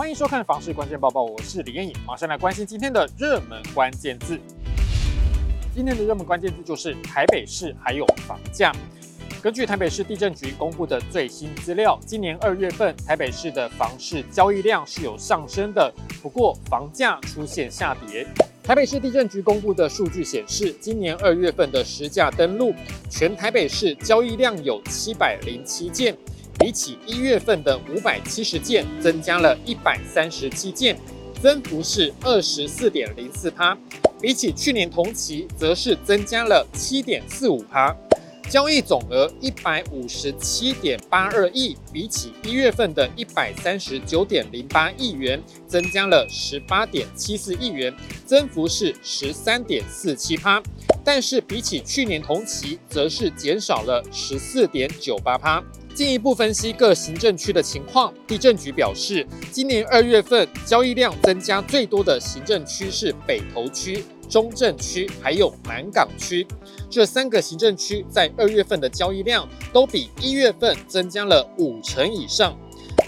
欢迎收看房市关键报报，我是李彦颖，马上来关心今天的热门关键字。今天的热门关键字就是台北市还有房价。根据台北市地震局公布的最新资料，今年二月份台北市的房市交易量是有上升的，不过房价出现下跌。台北市地震局公布的数据显示，今年二月份的实价登录，全台北市交易量有七百零七件，比起一月份的五百七十件，增加了一百三十七件，增幅是二十四点零四趴，比起去年同期，则是增加了七点四五趴。交易总额一百五十七点八二亿，比起一月份的一百三十九点零八亿元，增加了十八点七四亿元，增幅是十三点四七趴。但是比起去年同期，则是减少了十四点九八趴。进一步分析各行政区的情况，地政局表示，今年二月份交易量增加最多的行政区是北投区。中正区还有南港区这三个行政区在二月份的交易量都比一月份增加了五成以上，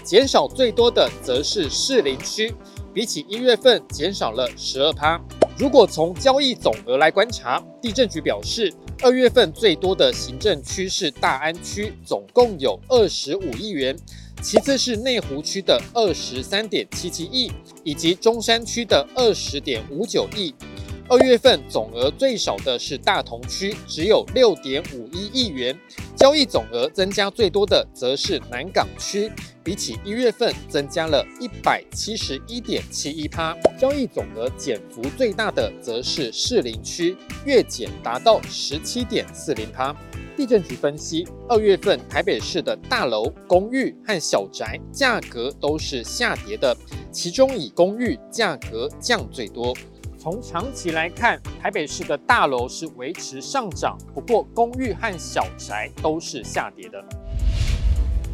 减少最多的则是士林区，比起一月份减少了十二趴。如果从交易总额来观察，地政局表示，二月份最多的行政区是大安区，总共有二十五亿元，其次是内湖区的二十三点七七亿，以及中山区的二十点五九亿。二月份总额最少的是大同区，只有六点五一亿元。交易总额增加最多的则是南港区，比起一月份增加了一百七十一点七一趴。交易总额减幅最大的则是士林区，月减达到十七点四零趴。地震局分析，二月份台北市的大楼、公寓和小宅价格都是下跌的，其中以公寓价格降最多。从长期来看，台北市的大楼是维持上涨，不过公寓和小宅都是下跌的。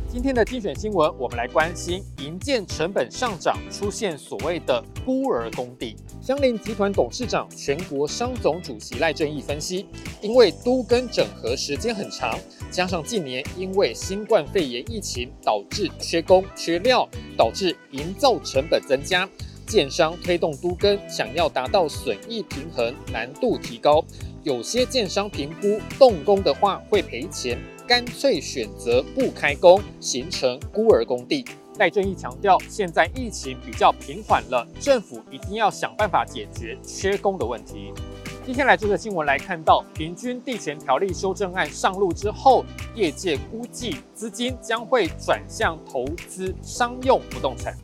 今天的精选新闻，我们来关心营建成本上涨，出现所谓的孤儿工地。香林集团董事长、全国商总主席赖正义分析，因为都更整合时间很长，加上近年因为新冠肺炎疫情导致缺工缺料，导致营造成本增加。建商推动都更，想要达到损益平衡，难度提高。有些建商评估动工的话会赔钱，干脆选择不开工，形成孤儿工地。戴正义强调，现在疫情比较平缓了，政府一定要想办法解决缺工的问题。接下来这个新闻来看到，平均地权条例修正案上路之后，业界估计资金将会转向投资商用不动产。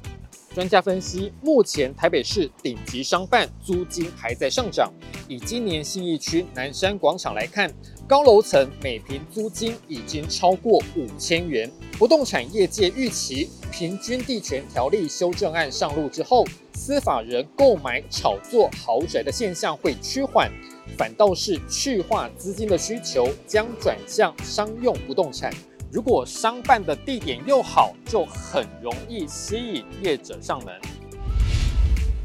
专家分析，目前台北市顶级商办租金还在上涨。以今年信义区南山广场来看，高楼层每坪租金已经超过五千元。不动产业界预期，平均地权条例修正案上路之后，司法人购买炒作豪宅的现象会趋缓，反倒是去化资金的需求将转向商用不动产。如果商办的地点又好，就很容易吸引业者上门。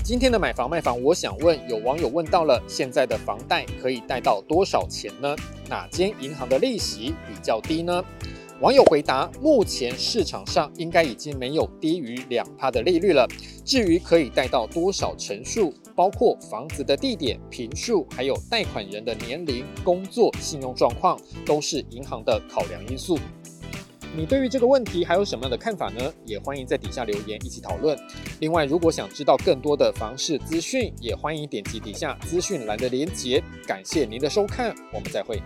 今天的买房卖房，我想问，有网友问到了，现在的房贷可以贷到多少钱呢？哪间银行的利息比较低呢？网友回答：目前市场上应该已经没有低于两趴的利率了。至于可以贷到多少成数，包括房子的地点、坪数，还有贷款人的年龄、工作、信用状况，都是银行的考量因素。你对于这个问题还有什么样的看法呢？也欢迎在底下留言一起讨论。另外，如果想知道更多的房市资讯，也欢迎点击底下资讯栏的链接。感谢您的收看，我们再会。